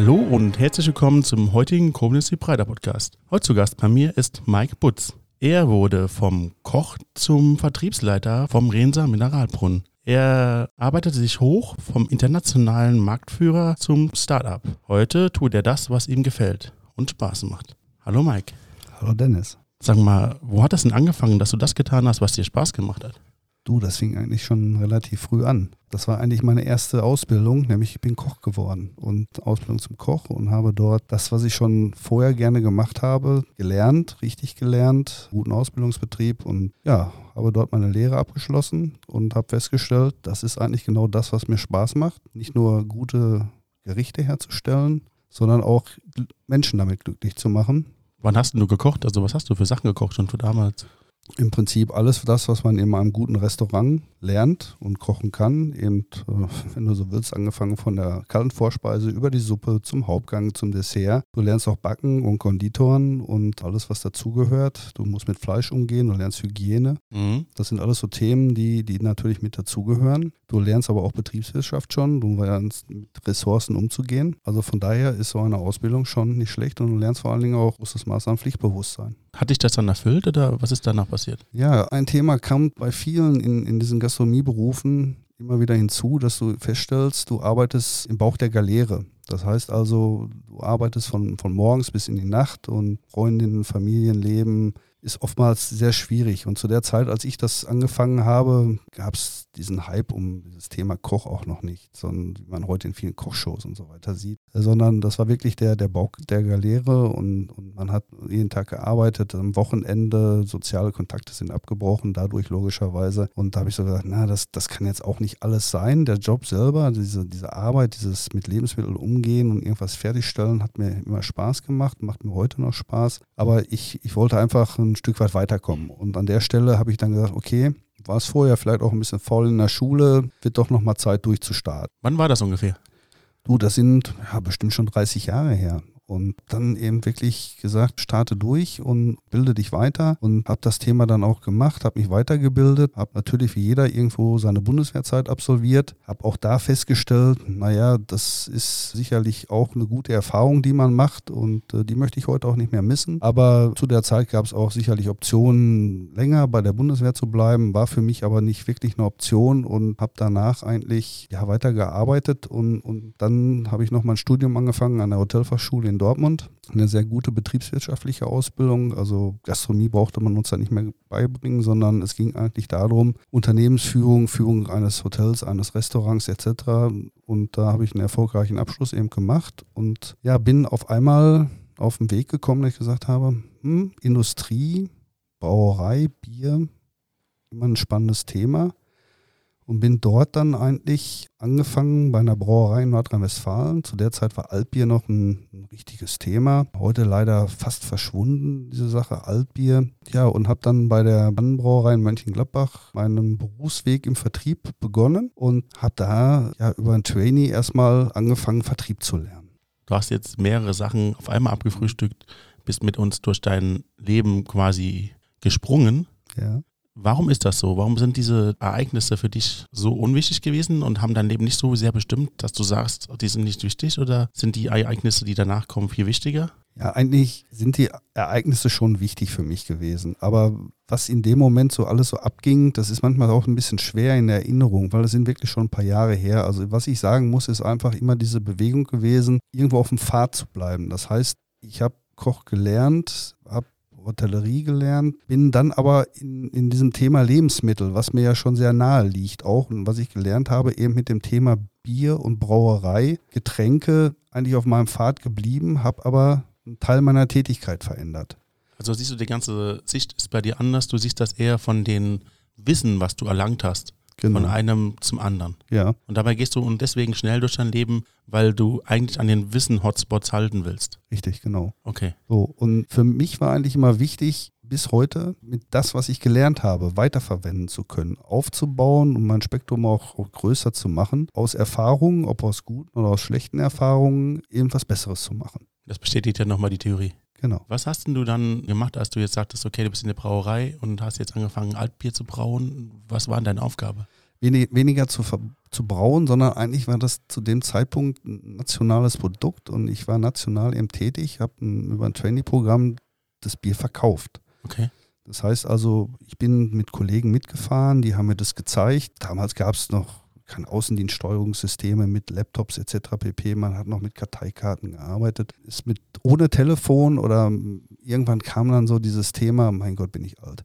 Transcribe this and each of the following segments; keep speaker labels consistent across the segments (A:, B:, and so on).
A: Hallo und herzlich willkommen zum heutigen Koblenz Breiter Podcast. Heute zu Gast bei mir ist Mike Butz. Er wurde vom Koch zum Vertriebsleiter vom Renser Mineralbrunnen. Er arbeitete sich hoch vom internationalen Marktführer zum Startup. Heute tut er das, was ihm gefällt und Spaß macht. Hallo Mike.
B: Hallo Dennis.
A: Sag mal, wo hat das denn angefangen, dass du das getan hast, was dir Spaß gemacht hat?
B: Du, das fing eigentlich schon relativ früh an. Das war eigentlich meine erste Ausbildung, nämlich ich bin Koch geworden und Ausbildung zum Koch und habe dort das, was ich schon vorher gerne gemacht habe, gelernt, richtig gelernt, guten Ausbildungsbetrieb und ja, habe dort meine Lehre abgeschlossen und habe festgestellt, das ist eigentlich genau das, was mir Spaß macht. Nicht nur gute Gerichte herzustellen, sondern auch Menschen damit glücklich zu machen.
A: Wann hast du gekocht? Also was hast du für Sachen gekocht schon für damals?
B: Im Prinzip alles das, was man in einem guten Restaurant lernt und kochen kann. Eben, äh, wenn du so willst, angefangen von der kalten Vorspeise über die Suppe zum Hauptgang, zum Dessert. Du lernst auch Backen und Konditoren und alles, was dazugehört. Du musst mit Fleisch umgehen, du lernst Hygiene. Mhm. Das sind alles so Themen, die, die natürlich mit dazugehören. Du lernst aber auch Betriebswirtschaft schon, du lernst mit Ressourcen umzugehen. Also von daher ist so eine Ausbildung schon nicht schlecht und du lernst vor allen Dingen auch großes Maß an Pflichtbewusstsein.
A: Hat dich das dann erfüllt oder was ist danach passiert?
B: Ja, ein Thema kam bei vielen in, in diesen Gastronomieberufen immer wieder hinzu, dass du feststellst, du arbeitest im Bauch der Galeere. Das heißt also, du arbeitest von, von morgens bis in die Nacht und Freundinnen, Familienleben ist oftmals sehr schwierig. Und zu der Zeit, als ich das angefangen habe, gab es diesen Hype um das Thema Koch auch noch nicht, sondern wie man heute in vielen Kochshows und so weiter sieht, sondern das war wirklich der, der Bauch der Galeere und, und man hat jeden Tag gearbeitet, am Wochenende, soziale Kontakte sind abgebrochen, dadurch logischerweise. Und da habe ich so gesagt, na, das, das kann jetzt auch nicht alles sein. Der Job selber, diese, diese Arbeit, dieses mit Lebensmitteln umgehen und irgendwas fertigstellen, hat mir immer Spaß gemacht, macht mir heute noch Spaß. Aber ich, ich wollte einfach ein Stück weit weiterkommen. Und an der Stelle habe ich dann gesagt, okay, war es vorher vielleicht auch ein bisschen faul in der Schule, wird doch nochmal Zeit durchzustarten.
A: Wann war das ungefähr?
B: Du, das sind ja, bestimmt schon 30 Jahre her. Und dann eben wirklich gesagt, starte durch und bilde dich weiter und habe das Thema dann auch gemacht, habe mich weitergebildet, habe natürlich wie jeder irgendwo seine Bundeswehrzeit absolviert, habe auch da festgestellt, naja, das ist sicherlich auch eine gute Erfahrung, die man macht und äh, die möchte ich heute auch nicht mehr missen. Aber zu der Zeit gab es auch sicherlich Optionen, länger bei der Bundeswehr zu bleiben, war für mich aber nicht wirklich eine Option und habe danach eigentlich ja, weitergearbeitet und, und dann habe ich noch mein Studium angefangen an der Hotelfachschule in Dortmund. Eine sehr gute betriebswirtschaftliche Ausbildung. Also Gastronomie brauchte man uns da nicht mehr beibringen, sondern es ging eigentlich darum, Unternehmensführung, Führung eines Hotels, eines Restaurants etc. Und da habe ich einen erfolgreichen Abschluss eben gemacht und ja, bin auf einmal auf den Weg gekommen, dass ich gesagt habe, hm, Industrie, Brauerei, Bier, immer ein spannendes Thema und bin dort dann eigentlich angefangen bei einer Brauerei in Nordrhein-Westfalen. Zu der Zeit war Altbier noch ein, ein, richtiges Thema. Heute leider fast verschwunden, diese Sache Altbier. Ja, und habe dann bei der Bannenbrauerei in Mönchengladbach meinen Berufsweg im Vertrieb begonnen und habe da ja über ein Trainee erstmal angefangen, Vertrieb zu lernen.
A: Du hast jetzt mehrere Sachen auf einmal abgefrühstückt, bist mit uns durch dein Leben quasi gesprungen. Ja. Warum ist das so? Warum sind diese Ereignisse für dich so unwichtig gewesen und haben dein Leben nicht so sehr bestimmt, dass du sagst, die sind nicht wichtig oder sind die Ereignisse, die danach kommen, viel wichtiger?
B: Ja, eigentlich sind die Ereignisse schon wichtig für mich gewesen. Aber was in dem Moment so alles so abging, das ist manchmal auch ein bisschen schwer in Erinnerung, weil das sind wirklich schon ein paar Jahre her. Also was ich sagen muss, ist einfach immer diese Bewegung gewesen, irgendwo auf dem Pfad zu bleiben. Das heißt, ich habe Koch gelernt, habe Hotellerie gelernt, bin dann aber in, in diesem Thema Lebensmittel, was mir ja schon sehr nahe liegt, auch und was ich gelernt habe, eben mit dem Thema Bier und Brauerei, Getränke eigentlich auf meinem Pfad geblieben, habe aber einen Teil meiner Tätigkeit verändert.
A: Also siehst du, die ganze Sicht ist bei dir anders. Du siehst das eher von dem Wissen, was du erlangt hast. Genau. Von einem zum anderen.
B: Ja.
A: Und dabei gehst du und deswegen schnell durch dein Leben, weil du eigentlich an den Wissen-Hotspots halten willst.
B: Richtig, genau.
A: Okay.
B: So, und für mich war eigentlich immer wichtig, bis heute mit das, was ich gelernt habe, weiterverwenden zu können, aufzubauen und mein Spektrum auch, auch größer zu machen, aus Erfahrungen, ob aus guten oder aus schlechten Erfahrungen, irgendwas Besseres zu machen.
A: Das bestätigt ja nochmal die Theorie.
B: Genau.
A: Was hast denn du dann gemacht, als du jetzt sagtest, okay, du bist in der Brauerei und hast jetzt angefangen, Altbier zu brauen? Was war denn deine Aufgabe?
B: Wenig, weniger zu zu brauen, sondern eigentlich war das zu dem Zeitpunkt ein nationales Produkt und ich war national eben tätig, habe über ein Trainee-Programm das Bier verkauft.
A: Okay.
B: Das heißt also, ich bin mit Kollegen mitgefahren, die haben mir das gezeigt. Damals gab es noch keine Außendienststeuerungssysteme mit Laptops etc. pp. Man hat noch mit Karteikarten gearbeitet. Ist mit ohne Telefon oder irgendwann kam dann so dieses Thema, mein Gott, bin ich alt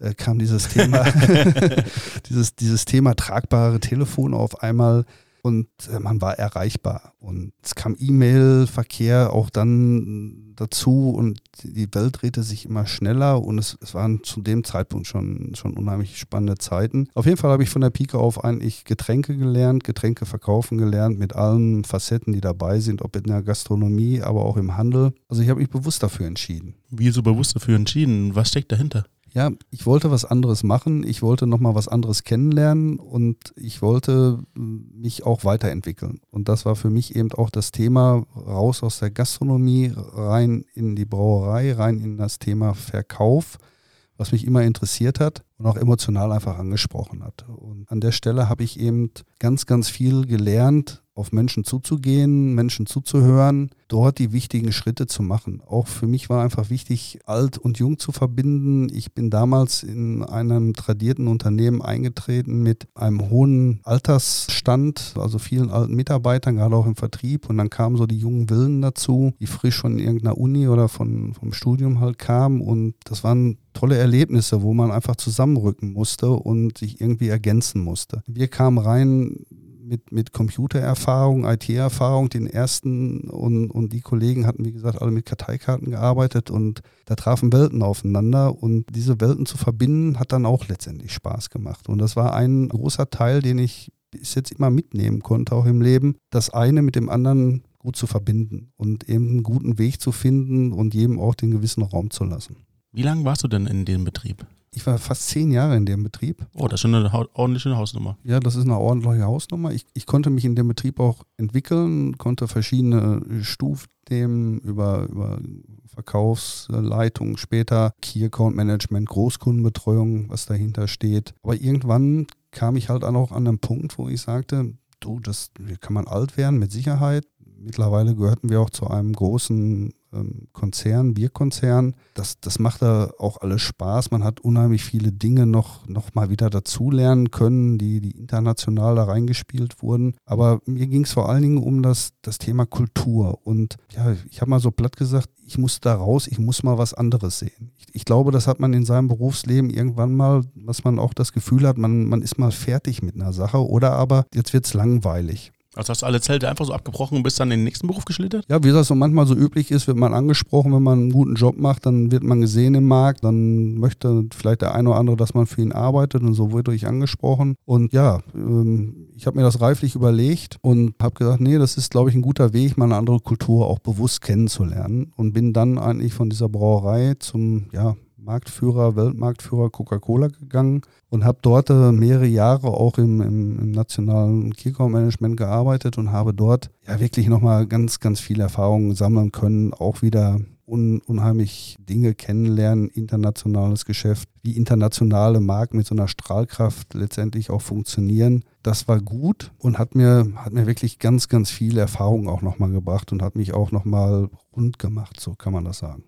B: äh, kam dieses Thema, dieses, dieses Thema tragbare Telefon auf einmal und äh, man war erreichbar. Und es kam E-Mail-Verkehr auch dann dazu und die Welt drehte sich immer schneller und es, es waren zu dem Zeitpunkt schon, schon unheimlich spannende Zeiten. Auf jeden Fall habe ich von der Pike auf eigentlich Getränke gelernt, Getränke verkaufen gelernt mit allen Facetten, die dabei sind, ob in der Gastronomie, aber auch im Handel. Also ich habe mich bewusst dafür entschieden.
A: Wie so bewusst dafür entschieden? Was steckt dahinter?
B: Ja, ich wollte was anderes machen, ich wollte nochmal was anderes kennenlernen und ich wollte äh, mich auch weiterentwickeln. Und das war für mich eben auch das Thema raus aus der Gastronomie, rein in die Brauerei, rein in das Thema Verkauf, was mich immer interessiert hat und auch emotional einfach angesprochen hat. Und an der Stelle habe ich eben ganz, ganz viel gelernt, auf Menschen zuzugehen, Menschen zuzuhören, dort die wichtigen Schritte zu machen. Auch für mich war einfach wichtig, alt und jung zu verbinden. Ich bin damals in einem tradierten Unternehmen eingetreten mit einem hohen Altersstand, also vielen alten Mitarbeitern, gerade auch im Vertrieb. Und dann kamen so die jungen Willen dazu, die frisch von irgendeiner Uni oder von, vom Studium halt kamen. Und das waren tolle Erlebnisse, wo man einfach zusammenrücken musste und sich irgendwie ergänzen musste. Wir kamen rein mit, mit Computererfahrung, IT-Erfahrung, den ersten und, und die Kollegen hatten, wie gesagt, alle mit Karteikarten gearbeitet und da trafen Welten aufeinander und diese Welten zu verbinden, hat dann auch letztendlich Spaß gemacht. Und das war ein großer Teil, den ich bis jetzt immer mitnehmen konnte, auch im Leben, das eine mit dem anderen gut zu verbinden und eben einen guten Weg zu finden und jedem auch den gewissen Raum zu lassen.
A: Wie lange warst du denn in dem Betrieb?
B: Ich war fast zehn Jahre in dem Betrieb.
A: Oh, das ist schon eine ordentliche Hausnummer.
B: Ja, das ist eine ordentliche Hausnummer. Ich, ich konnte mich in dem Betrieb auch entwickeln, konnte verschiedene Stufen über, über Verkaufsleitung, später Key Account Management, Großkundenbetreuung, was dahinter steht. Aber irgendwann kam ich halt auch an einen Punkt, wo ich sagte, du, das kann man alt werden, mit Sicherheit. Mittlerweile gehörten wir auch zu einem großen ähm, Konzern, Bierkonzern. Das, das macht da auch alles Spaß. Man hat unheimlich viele Dinge noch, noch mal wieder dazulernen können, die, die international da reingespielt wurden. Aber mir ging es vor allen Dingen um das, das Thema Kultur. Und ja, ich habe mal so platt gesagt, ich muss da raus, ich muss mal was anderes sehen. Ich, ich, glaube, das hat man in seinem Berufsleben irgendwann mal, dass man auch das Gefühl hat, man, man ist mal fertig mit einer Sache oder aber jetzt wird es langweilig.
A: Also hast du alle Zelte einfach so abgebrochen und bist dann in den nächsten Beruf geschlittert?
B: Ja, wie das so manchmal so üblich ist, wird man angesprochen, wenn man einen guten Job macht, dann wird man gesehen im Markt, dann möchte vielleicht der eine oder andere, dass man für ihn arbeitet und so wurde ich angesprochen. Und ja, ähm, ich habe mir das reiflich überlegt und habe gesagt, nee, das ist, glaube ich, ein guter Weg, mal eine andere Kultur auch bewusst kennenzulernen und bin dann eigentlich von dieser Brauerei zum, ja, Marktführer, Weltmarktführer Coca-Cola gegangen und habe dort äh, mehrere Jahre auch im, im, im nationalen Key-Management gearbeitet und habe dort ja wirklich nochmal ganz, ganz viele Erfahrungen sammeln können, auch wieder un, unheimlich Dinge kennenlernen, internationales Geschäft, wie internationale Marken mit so einer Strahlkraft letztendlich auch funktionieren. Das war gut und hat mir, hat mir wirklich ganz, ganz viele Erfahrungen auch nochmal gebracht und hat mich auch nochmal rund gemacht, so kann man das sagen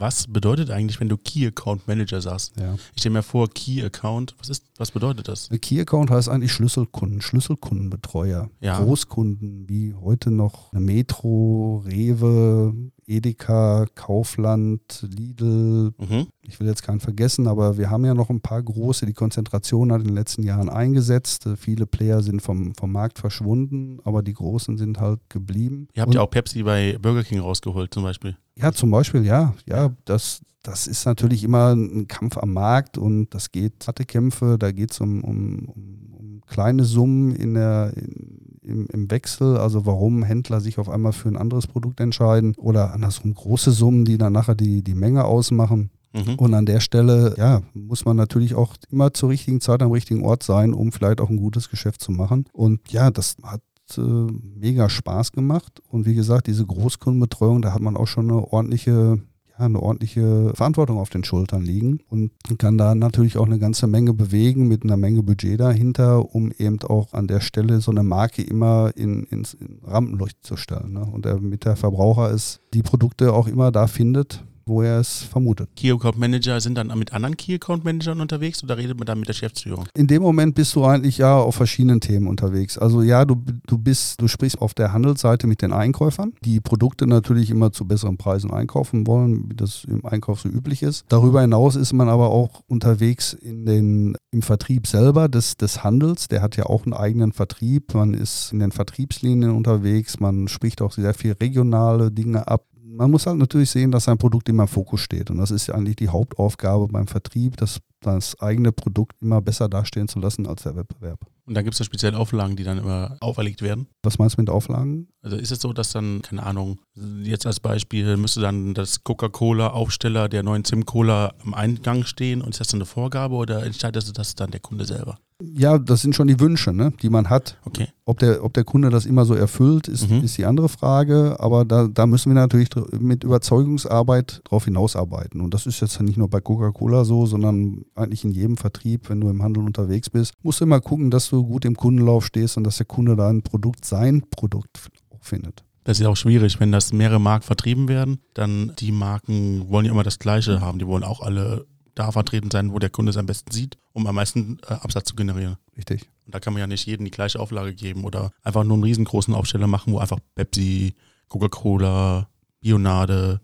A: was bedeutet eigentlich, wenn du Key Account Manager sagst?
B: Ja.
A: Ich stelle mir vor, Key Account, was ist, was bedeutet das?
B: Key Account heißt eigentlich Schlüsselkunden, Schlüsselkundenbetreuer. Ja. Großkunden wie heute noch eine Metro, Rewe, Edeka, Kaufland, Lidl. Mhm. Ich will jetzt keinen vergessen, aber wir haben ja noch ein paar große. Die Konzentration hat in den letzten Jahren eingesetzt. Viele Player sind vom, vom Markt verschwunden, aber die großen sind halt geblieben.
A: Ihr habt Und, ja auch Pepsi bei Burger King rausgeholt zum Beispiel.
B: Ja, zum Beispiel, ja. Ja, das, das ist natürlich immer ein Kampf am Markt und das geht harte Kämpfe, da geht es um, um, um, kleine Summen in der, in, im, im Wechsel, also warum Händler sich auf einmal für ein anderes Produkt entscheiden oder andersrum große Summen, die dann nachher die, die Menge ausmachen. Mhm. Und an der Stelle, ja, muss man natürlich auch immer zur richtigen Zeit am richtigen Ort sein, um vielleicht auch ein gutes Geschäft zu machen. Und ja, das hat äh, mega Spaß gemacht. Und wie gesagt, diese Großkundenbetreuung, da hat man auch schon eine ordentliche eine ordentliche Verantwortung auf den Schultern liegen und kann da natürlich auch eine ganze Menge bewegen mit einer Menge Budget dahinter, um eben auch an der Stelle so eine Marke immer in, ins in Rampenlicht zu stellen. Ne? Und damit der Verbraucher es die Produkte auch immer da findet, wo er es vermutet.
A: Key Account Manager sind dann mit anderen Key Account Managern unterwegs oder redet man dann mit der Geschäftsführung?
B: In dem Moment bist du eigentlich ja auf verschiedenen Themen unterwegs. Also ja, du, du bist, du sprichst auf der Handelsseite mit den Einkäufern, die Produkte natürlich immer zu besseren Preisen einkaufen wollen, wie das im Einkauf so üblich ist. Darüber hinaus ist man aber auch unterwegs in den, im Vertrieb selber des, des Handels. Der hat ja auch einen eigenen Vertrieb. Man ist in den Vertriebslinien unterwegs. Man spricht auch sehr viel regionale Dinge ab man muss halt natürlich sehen, dass sein Produkt immer im Fokus steht. Und das ist ja eigentlich die Hauptaufgabe beim Vertrieb, das, das eigene Produkt immer besser dastehen zu lassen als der Wettbewerb.
A: Und dann gibt es ja spezielle Auflagen, die dann immer auferlegt werden.
B: Was meinst du mit Auflagen?
A: Also ist es so, dass dann, keine Ahnung, jetzt als Beispiel müsste dann das Coca-Cola-Aufsteller der neuen Zim-Cola am Eingang stehen und ist das dann eine Vorgabe oder entscheidet das dann der Kunde selber?
B: Ja, das sind schon die Wünsche, ne, die man hat.
A: Okay.
B: Ob der, ob der Kunde das immer so erfüllt, ist, mhm. ist die andere Frage. Aber da, da müssen wir natürlich mit Überzeugungsarbeit drauf hinausarbeiten. Und das ist jetzt nicht nur bei Coca-Cola so, sondern eigentlich in jedem Vertrieb, wenn du im Handel unterwegs bist, musst du immer gucken, dass du gut im Kundenlauf stehst und dass der Kunde dein Produkt, sein Produkt findet.
A: Das ist auch schwierig, wenn das mehrere Marken vertrieben werden, dann die Marken wollen ja immer das Gleiche haben. Die wollen auch alle da vertreten sein, wo der Kunde es am besten sieht, um am meisten äh, Absatz zu generieren.
B: Richtig.
A: Und da kann man ja nicht jedem die gleiche Auflage geben oder einfach nur einen riesengroßen Aufsteller machen, wo einfach Pepsi, Coca-Cola, Bionade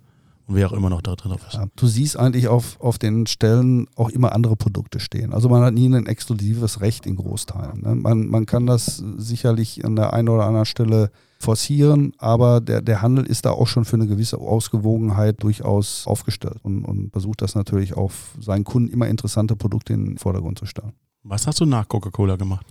A: und wer auch immer noch da drin ist. Ja,
B: du siehst eigentlich auf, auf den Stellen auch immer andere Produkte stehen. Also man hat nie ein exklusives Recht in Großteilen. Ne? Man, man kann das sicherlich an der einen oder anderen Stelle forcieren, aber der, der Handel ist da auch schon für eine gewisse Ausgewogenheit durchaus aufgestellt und, und versucht das natürlich auf seinen Kunden immer interessante Produkte in den Vordergrund zu stellen.
A: Was hast du nach Coca-Cola gemacht?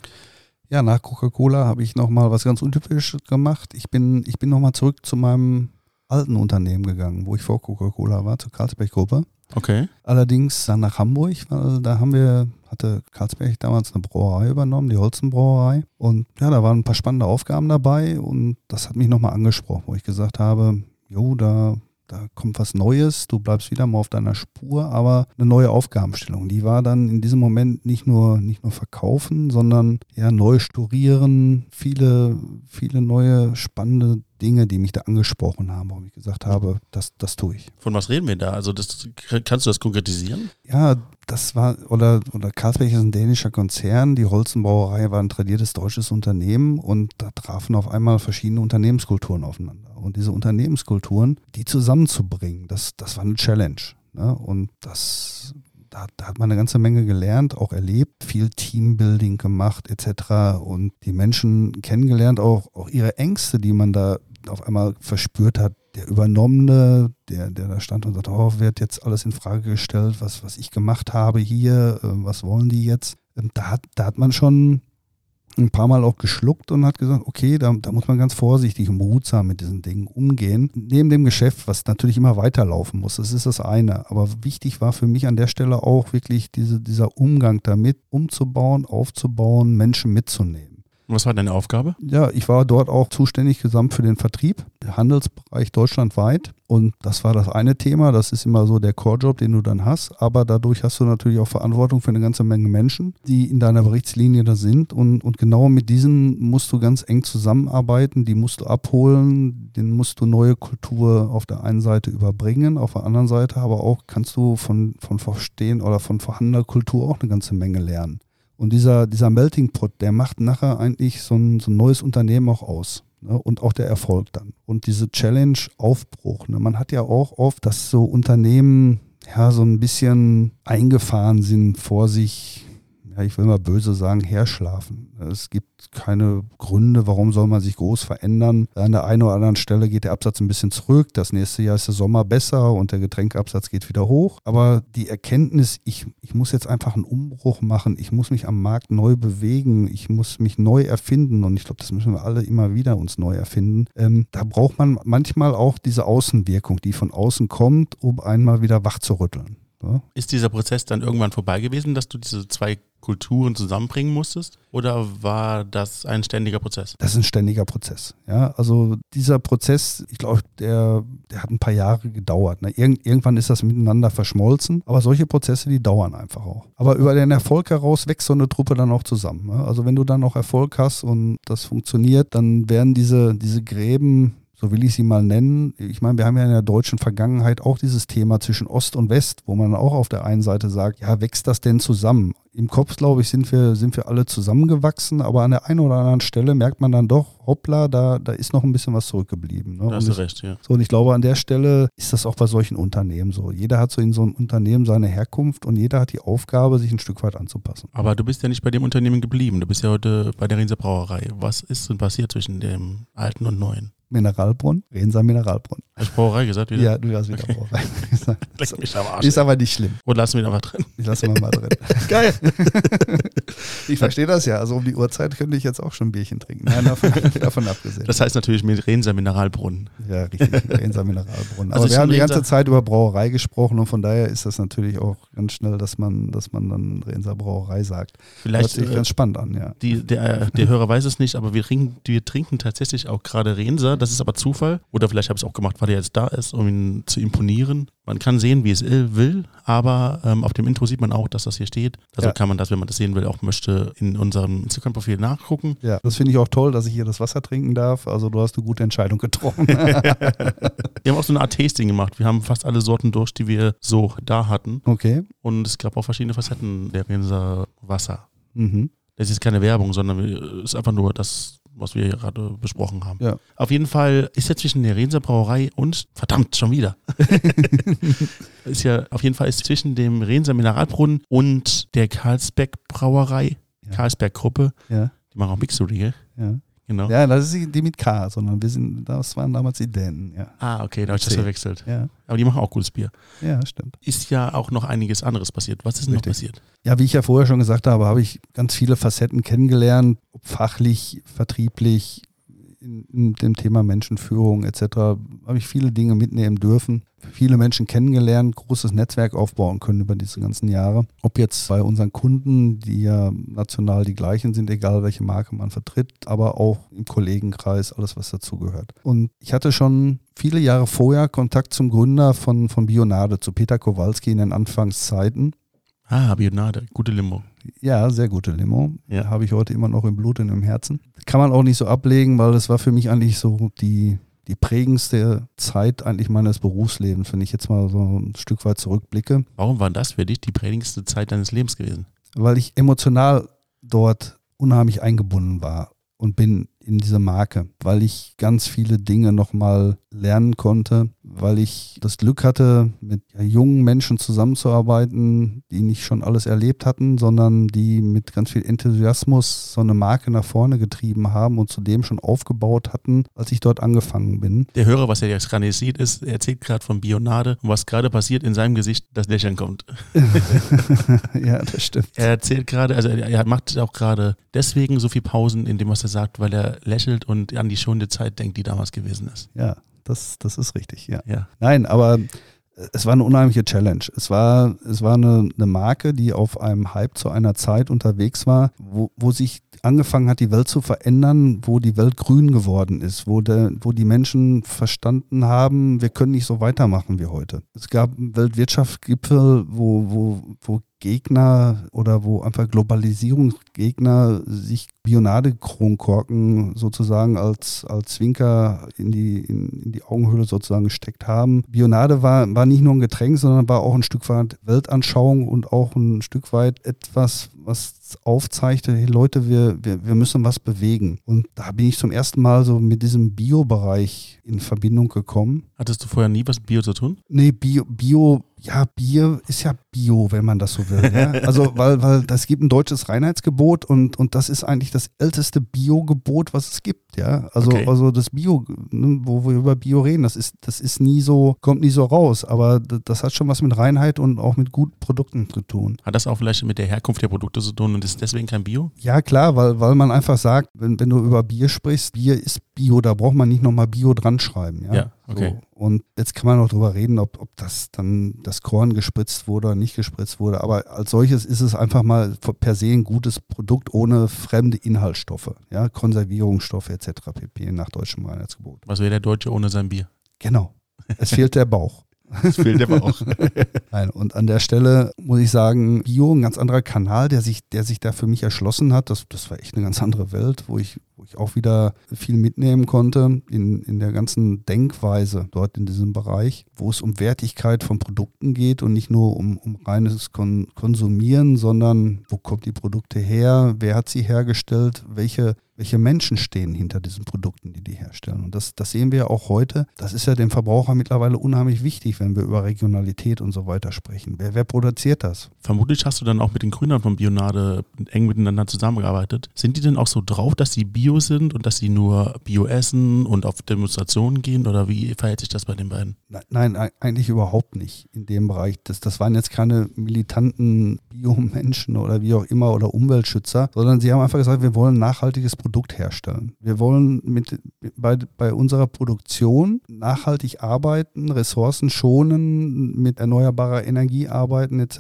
B: Ja, nach Coca-Cola habe ich nochmal was ganz Untypisches gemacht. Ich bin, ich bin nochmal zurück zu meinem alten Unternehmen gegangen, wo ich vor Coca-Cola war, zur Karlsberg-Gruppe.
A: Okay.
B: Allerdings dann nach Hamburg, weil da haben wir, hatte Karlsberg damals eine Brauerei übernommen, die Holzenbrauerei. Und ja, da waren ein paar spannende Aufgaben dabei und das hat mich nochmal angesprochen, wo ich gesagt habe, jo, da da kommt was Neues, du bleibst wieder mal auf deiner Spur, aber eine neue Aufgabenstellung. Die war dann in diesem Moment nicht nur, nicht nur verkaufen, sondern ja neu sturieren, viele, viele neue spannende Dinge, die mich da angesprochen haben, wo ich gesagt habe, das, das tue ich.
A: Von was reden wir da? Also das, kannst du das konkretisieren?
B: Ja, das war, oder, oder Karlsberg ist ein dänischer Konzern, die Holzenbrauerei war ein tradiertes deutsches Unternehmen und da trafen auf einmal verschiedene Unternehmenskulturen aufeinander. Und diese Unternehmenskulturen, die zusammenzubringen, das, das war eine Challenge. Ne? Und das, da, da, hat man eine ganze Menge gelernt, auch erlebt, viel Teambuilding gemacht etc. Und die Menschen kennengelernt, auch, auch ihre Ängste, die man da auf einmal verspürt hat. Der Übernommene, der, der da stand und sagt, oh, wird jetzt alles in Frage gestellt, was, was ich gemacht habe hier, äh, was wollen die jetzt? Ähm, da da hat man schon ein paar Mal auch geschluckt und hat gesagt, okay, da, da muss man ganz vorsichtig und behutsam mit diesen Dingen umgehen. Neben dem Geschäft, was natürlich immer weiterlaufen muss, das ist das eine. Aber wichtig war für mich an der Stelle auch wirklich diese, dieser Umgang damit, umzubauen, aufzubauen, Menschen mitzunehmen.
A: Was war deine Aufgabe?
B: Ja, ich war dort auch zuständig gesamt für den Vertrieb, Handelsbereich deutschlandweit. Und das war das eine Thema. Das ist immer so der Core-Job, den du dann hast. Aber dadurch hast du natürlich auch Verantwortung für eine ganze Menge Menschen, die in deiner Berichtslinie da sind. Und, und genau mit diesen musst du ganz eng zusammenarbeiten. Die musst du abholen. Den musst du neue Kultur auf der einen Seite überbringen. Auf der anderen Seite aber auch kannst du von, von Verstehen oder von vorhandener Kultur auch eine ganze Menge lernen. Und dieser, dieser Melting Pot, der macht nachher eigentlich so ein, so ein neues Unternehmen auch aus. Ne? Und auch der Erfolg dann. Und diese Challenge Aufbruch. Ne? Man hat ja auch oft, dass so Unternehmen ja so ein bisschen eingefahren sind vor sich ja, ich will mal böse sagen, herschlafen. Es gibt keine Gründe, warum soll man sich groß verändern. An der einen oder anderen Stelle geht der Absatz ein bisschen zurück. Das nächste Jahr ist der Sommer besser und der Getränkeabsatz geht wieder hoch. Aber die Erkenntnis, ich, ich muss jetzt einfach einen Umbruch machen, ich muss mich am Markt neu bewegen, ich muss mich neu erfinden und ich glaube, das müssen wir alle immer wieder uns neu erfinden. Ähm, da braucht man manchmal auch diese Außenwirkung, die von außen kommt, um einmal wieder wach zu rütteln. So.
A: Ist dieser Prozess dann irgendwann vorbei gewesen, dass du diese zwei Kulturen zusammenbringen musstest? Oder war das ein ständiger Prozess?
B: Das ist ein ständiger Prozess. Ja, also dieser Prozess, ich glaube, der, der hat ein paar Jahre gedauert. Ne? Irgend, irgendwann ist das miteinander verschmolzen, aber solche Prozesse, die dauern einfach auch. Aber über den Erfolg heraus wächst so eine Truppe dann auch zusammen. Ne? Also wenn du dann auch Erfolg hast und das funktioniert, dann werden diese, diese Gräben so will ich sie mal nennen. Ich meine, wir haben ja in der deutschen Vergangenheit auch dieses Thema zwischen Ost und West, wo man auch auf der einen Seite sagt, ja, wächst das denn zusammen? Im Kopf, glaube ich, sind wir, sind wir alle zusammengewachsen, aber an der einen oder anderen Stelle merkt man dann doch, hoppla, da, da ist noch ein bisschen was zurückgeblieben. Ne?
A: Da hast du recht, ja.
B: So, und ich glaube, an der Stelle ist das auch bei solchen Unternehmen so. Jeder hat so in so einem Unternehmen seine Herkunft und jeder hat die Aufgabe, sich ein Stück weit anzupassen.
A: Aber du bist ja nicht bei dem Unternehmen geblieben. Du bist ja heute bei der Rienser Brauerei. Was ist denn passiert zwischen dem alten und neuen?
B: Mineralbrunnen, Renser Mineralbrunnen.
A: Hast du Brauerei gesagt wieder?
B: Ja, du hast wieder Brauerei gesagt.
A: Leck mich am Arsch.
B: Ist aber nicht schlimm.
A: Oder lassen wir ihn einfach drin?
B: Ich lasse mal mal drin.
A: Geil.
B: Ich verstehe das ja. Also um die Uhrzeit könnte ich jetzt auch schon ein Bierchen trinken. Nein, davon, davon abgesehen.
A: Das heißt natürlich mit Renser Mineralbrunnen.
B: ja, richtig. Renser Mineralbrunnen.
A: Also
B: Aber wir haben die ganze Zeit über Brauerei gesprochen und von daher ist das natürlich auch ganz schnell, dass man, dass man dann Renser Brauerei sagt. Hört
A: Vielleicht
B: sich
A: äh,
B: ganz spannend an, ja.
A: die, der, der Hörer weiß es nicht, aber wir trinken, wir trinken tatsächlich auch gerade Renser. Das ist aber Zufall. Oder vielleicht habe ich es auch gemacht, weil er jetzt da ist, um ihn zu imponieren. Man kann sehen, wie es il- will, aber ähm, auf dem Intro sieht man auch, dass das hier steht. Also
B: Ja.
A: kann man das, wenn man das sehen will, auch möchte, in unserem Instagram-Profil nachgucken.
B: Ja, das finde ich auch toll, dass ich hier das Wasser trinken darf. Also du hast eine gute Entscheidung getroffen.
A: Wir haben auch so eine Art Tasting gemacht. Wir haben fast alle Sorten durch, die wir so da hatten.
B: okay.
A: Und es gab auch verschiedene Facetten der Renser Wasser.
B: Mhm.
A: Das ist keine Werbung, sondern es ist einfach nur das, was wir hier gerade besprochen haben.
B: Ja.
A: Auf jeden Fall ist ja zwischen der Renser Brauerei und, verdammt, schon wieder. ist ja, auf jeden Fall ist zwischen dem Renser Mineralbrunnen und der Karlsberg Brauerei,
B: Ja.
A: Karlsberg Gruppe,
B: Ja,
A: die machen auch Mixery, gell?
B: ja.
A: Genau.
B: Ja, das ist die mit K, sondern wir sind, das waren damals die Dänen, ja.
A: Ah, okay, da habe ich das verwechselt.
B: Ja,
A: Aber die machen auch gutes Bier.
B: ja, stimmt.
A: Ist ja auch noch einiges anderes passiert. Was ist denn noch
B: Richtig.
A: passiert?
B: Ja, wie ich ja vorher schon gesagt habe, habe ich ganz viele Facetten kennengelernt, fachlich, vertrieblich, in, in dem Thema Menschenführung etc. habe ich viele Dinge mitnehmen dürfen, viele Menschen kennengelernt, großes Netzwerk aufbauen können über diese ganzen Jahre. Ob jetzt bei unseren Kunden, die ja national die gleichen sind, egal welche Marke man vertritt, aber auch im Kollegenkreis, alles was dazugehört. Und ich hatte schon viele Jahre vorher Kontakt zum Gründer von, von Bionade, zu Peter Kowalski in den Anfangszeiten.
A: Ah, Bionade, gute Limo.
B: Ja, sehr gute Limo.
A: Ja.
B: Habe ich heute immer noch im Blut und im Herzen. Kann man auch nicht so ablegen, weil es war für mich eigentlich so die, die prägendste Zeit eigentlich meines Berufslebens, wenn ich jetzt mal so ein Stück weit zurückblicke,
A: Warum war das für dich die prägendste Zeit deines Lebens gewesen?
B: weil ich emotional dort unheimlich eingebunden war und bin in diese Marke, weil ich ganz viele Dinge nochmal lernen konnte, weil ich das Glück hatte, mit jungen Menschen zusammenzuarbeiten, die nicht schon alles erlebt hatten, sondern die mit ganz viel Enthusiasmus so eine Marke nach vorne getrieben haben und zudem schon aufgebaut hatten, als ich dort angefangen bin.
A: Der Hörer, was er jetzt gerade sieht, ist, er erzählt gerade von Bionade und was gerade passiert in seinem Gesicht, das Lächeln kommt.
B: ja, das stimmt.
A: Er erzählt gerade, also er er macht auch gerade deswegen so viel Pausen in dem, was er sagt, weil er lächelt und an die schonende Zeit denkt, die damals gewesen ist.
B: Ja, das, das ist richtig, ja.
A: Ja.
B: Nein, aber es war eine unheimliche Challenge. Es war, es war eine, eine Marke, die auf einem Hype zu einer Zeit unterwegs war, wo, wo sich angefangen hat, die Welt zu verändern, wo die Welt grün geworden ist, wo, der, wo die Menschen verstanden haben, wir können nicht so weitermachen wie heute. Es gab einen Weltwirtschaftsgipfel, wo, wo, wo Gegner oder wo einfach Globalisierungsgegner sich Bionade-Kronkorken sozusagen als, als Zwinker in die, in, in die Augenhöhle sozusagen gesteckt haben. Bionade war, war nicht nur ein Getränk, sondern war auch ein Stück weit Weltanschauung und auch ein Stück weit etwas, was aufzeigte, hey Leute, wir, wir, wir müssen was bewegen. Und da bin ich zum ersten Mal so mit diesem Bio-Bereich in Verbindung gekommen.
A: Hattest du vorher nie was mit Bio zu tun?
B: Nee, Bio, Bio, ja, Bier ist ja Bio, wenn man das so will. Ja? Also, weil, weil das gibt ein deutsches Reinheitsgebot und, und das ist eigentlich das älteste Bio-Gebot, was es gibt. Ja. Also,
A: Okay.
B: also das Bio, ne, wo wir über Bio reden, das ist, das ist nie so, kommt nie so raus, aber das hat schon was mit Reinheit und auch mit guten Produkten zu tun.
A: Hat das auch vielleicht mit der Herkunft der Produkte zu tun und ist deswegen kein Bio?
B: Ja, klar, weil, weil man einfach sagt, wenn, wenn du über Bier sprichst, Bier ist Bio, da braucht man nicht nochmal Bio dran schreiben. Ja,
A: Ja, okay.
B: So. Und jetzt kann man auch drüber reden, ob, ob das dann das Korn gespritzt wurde oder nicht gespritzt wurde. Aber als solches ist es einfach mal per se ein gutes Produkt ohne fremde Inhaltsstoffe, ja, Konservierungsstoffe etc. pp. nach deutschem Reinheitsgebot.
A: Was wäre der Deutsche ohne sein Bier?
B: Genau. Es fehlt der Bauch.
A: Das fehlt aber auch.
B: Nein, und an der Stelle muss ich sagen, Bio, ein ganz anderer Kanal, der sich, der sich da für mich erschlossen hat. Das, das war echt eine ganz andere Welt, wo ich, wo ich auch wieder viel mitnehmen konnte in, in der ganzen Denkweise dort in diesem Bereich, wo es um Wertigkeit von Produkten geht und nicht nur um, um reines Kon Konsumieren, sondern wo kommen die Produkte her, wer hat sie hergestellt, welche welche Menschen stehen hinter diesen Produkten, die die herstellen. Und das, das sehen wir auch heute. Das ist ja dem Verbraucher mittlerweile unheimlich wichtig, wenn wir über Regionalität und so weiter sprechen. Wer, wer produziert das?
A: Vermutlich hast du dann auch mit den Gründern von Bionade eng miteinander zusammengearbeitet. Sind die denn auch so drauf, dass sie Bio sind und dass sie nur Bio essen und auf Demonstrationen gehen? Oder wie verhält sich das bei den beiden?
B: Ne- Nein, ei- eigentlich überhaupt nicht in dem Bereich. Das, das waren jetzt keine militanten Biomenschen oder wie auch immer oder Umweltschützer, sondern sie haben einfach gesagt, wir wollen ein nachhaltiges Produkt herstellen. Wir wollen mit, bei, bei unserer Produktion nachhaltig arbeiten, Ressourcen schonen, mit erneuerbarer Energie arbeiten etc.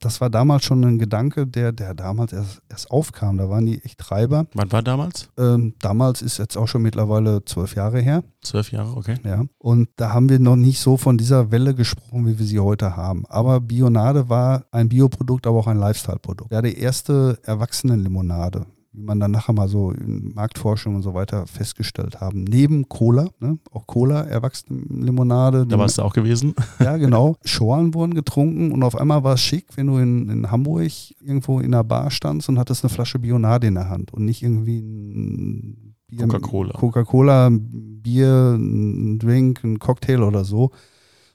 B: Das war damals schon ein Gedanke, der, der damals erst, erst aufkam. Da waren die echt Treiber.
A: Wann war damals?
B: Ähm, damals ist jetzt auch schon mittlerweile zwölf Jahre her.
A: Zwölf Jahre, okay.
B: Ja, und da haben wir noch nicht so von dieser Welle gesprochen, wie wir sie heute haben. Aber Bionade war ein Bioprodukt, aber auch ein Lifestyle-Produkt. Ja, die erste Erwachsenenlimonade, wie man dann nachher mal so in Marktforschung und so weiter festgestellt haben. Neben Cola, ne, auch Cola, Erwachsenenlimonade.
A: Da warst du auch gewesen.
B: Ja, genau. Schorlen wurden getrunken und auf einmal war es schick, wenn du in, in Hamburg irgendwo in einer Bar standst und hattest eine Flasche Bionade in der Hand und nicht irgendwie ein Bier,
A: Coca-Cola.
B: Coca-Cola, ein Bier, ein Drink, ein Cocktail oder so.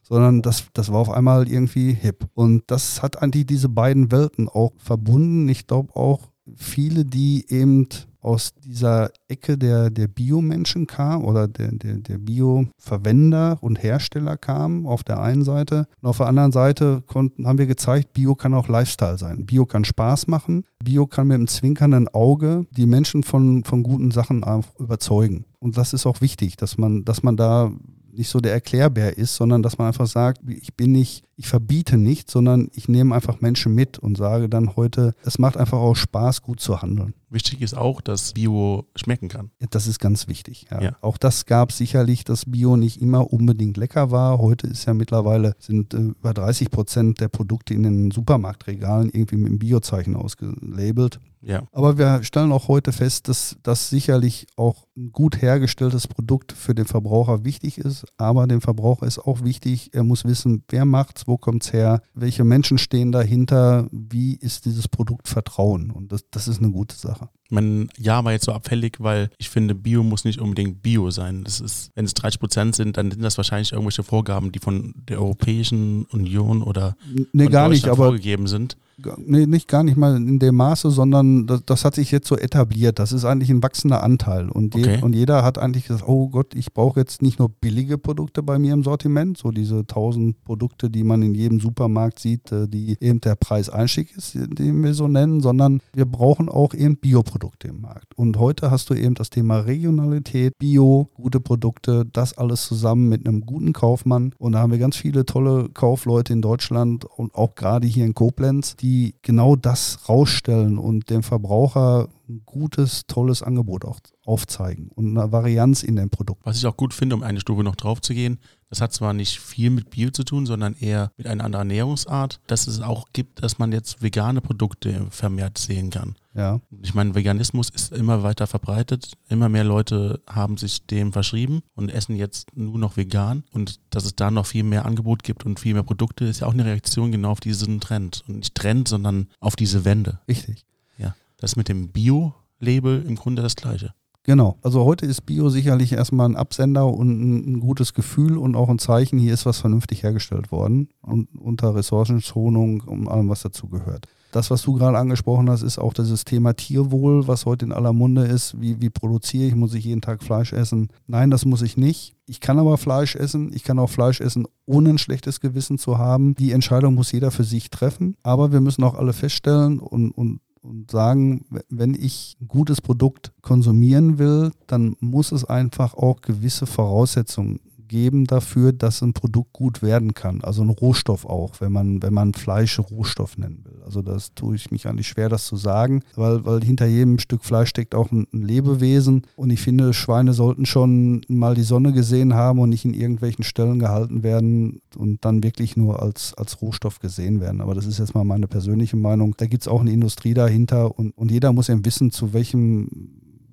B: Sondern das, das war auf einmal irgendwie hip. Und das hat eigentlich diese beiden Welten auch verbunden. Ich glaube auch viele, die eben aus dieser Ecke der, der Biomenschen kamen oder der, der, der Bio-Verwender und Hersteller kamen auf der einen Seite. Und auf der anderen Seite konnten, haben wir gezeigt, Bio kann auch Lifestyle sein. Bio kann Spaß machen. Bio kann mit einem zwinkernden Auge die Menschen von, von guten Sachen überzeugen. Und das ist auch wichtig, dass man, dass man da nicht so der Erklärbär ist, sondern dass man einfach sagt, ich bin nicht, ich verbiete nicht, sondern ich nehme einfach Menschen mit und sage dann heute, es macht einfach auch Spaß, gut zu handeln.
A: Wichtig ist auch, dass Bio schmecken kann.
B: Das ist ganz wichtig. Ja.
A: Ja.
B: Auch das gab sicherlich, dass Bio nicht immer unbedingt lecker war. Heute ist ja mittlerweile sind äh, über 30 Prozent der Produkte in den Supermarktregalen irgendwie mit dem Biozeichen ausgelabelt.
A: Ja.
B: Aber wir stellen auch heute fest, dass das sicherlich auch ein gut hergestelltes Produkt für den Verbraucher wichtig ist. Aber dem Verbraucher ist auch wichtig, er muss wissen, wer macht's, wo kommt's her, welche Menschen stehen dahinter, wie ist dieses Produkt Vertrauen. Und das, das ist eine gute Sache.
A: Mein Ja war jetzt so abfällig, weil ich finde, Bio muss nicht unbedingt Bio sein. Das ist, wenn es 30 Prozent sind, dann sind das wahrscheinlich irgendwelche Vorgaben, die von der Europäischen Union oder
B: Nee, gar nicht, aber
A: vorgegeben sind.
B: Nee, nicht gar nicht mal in dem Maße, sondern das, das hat sich jetzt so etabliert. Das ist eigentlich ein wachsender Anteil. Und, je,
A: Okay.
B: und jeder hat eigentlich gesagt, oh Gott, ich brauche jetzt nicht nur billige Produkte bei mir im Sortiment, so diese tausend Produkte, die man in jedem Supermarkt sieht, äh, die eben der Preiseinstieg ist, den wir so nennen, sondern wir brauchen auch eben Bioprodukte im Markt. Und heute hast du eben das Thema Regionalität, Bio, gute Produkte, das alles zusammen mit einem guten Kaufmann. Und da haben wir ganz viele tolle Kaufleute in Deutschland und auch gerade hier in Koblenz, die genau das rausstellen und dem Verbraucher ein gutes, tolles Angebot auch aufzeigen und eine Varianz in dem Produkt.
A: Was ich auch gut finde, um eine Stufe noch drauf zu gehen, das hat zwar nicht viel mit Bio zu tun, sondern eher mit einer anderen Ernährungsart, dass es auch gibt, dass man jetzt vegane Produkte vermehrt sehen kann.
B: Ja,
A: Ich meine, Veganismus ist immer weiter verbreitet. Immer mehr Leute haben sich dem verschrieben und essen jetzt nur noch vegan. Und dass es da noch viel mehr Angebot gibt und viel mehr Produkte, ist ja auch eine Reaktion genau auf diesen Trend. Und nicht Trend, sondern auf diese Wende.
B: richtig.
A: Ja. Das ist mit dem Bio-Label im Grunde das Gleiche.
B: Genau. Also heute ist Bio sicherlich erstmal ein Absender und ein, ein, gutes Gefühl und auch ein Zeichen, hier ist was vernünftig hergestellt worden und unter Ressourcenschonung und allem, was dazu gehört. Das, was du gerade angesprochen hast, ist auch dieses Thema Tierwohl, was heute in aller Munde ist. Wie, wie produziere ich? Muss ich jeden Tag Fleisch essen? Nein, das muss ich nicht. Ich kann aber Fleisch essen. Ich kann auch Fleisch essen, ohne ein schlechtes Gewissen zu haben. Die Entscheidung muss jeder für sich treffen. Aber wir müssen auch alle feststellen und, und und sagen, wenn ich ein gutes Produkt konsumieren will, dann muss es einfach auch gewisse Voraussetzungen geben dafür, dass ein Produkt gut werden kann. Also ein Rohstoff auch, wenn man, wenn man Fleisch Rohstoff nennen will. Also das tue ich mich eigentlich schwer, das zu sagen, weil, weil hinter jedem Stück Fleisch steckt auch ein, ein Lebewesen. Und ich finde, Schweine sollten schon mal die Sonne gesehen haben und nicht in irgendwelchen Stellen gehalten werden und dann wirklich nur als, als Rohstoff gesehen werden. Aber das ist jetzt mal meine persönliche Meinung. Da gibt es auch eine Industrie dahinter und, und jeder muss eben wissen, zu welchem,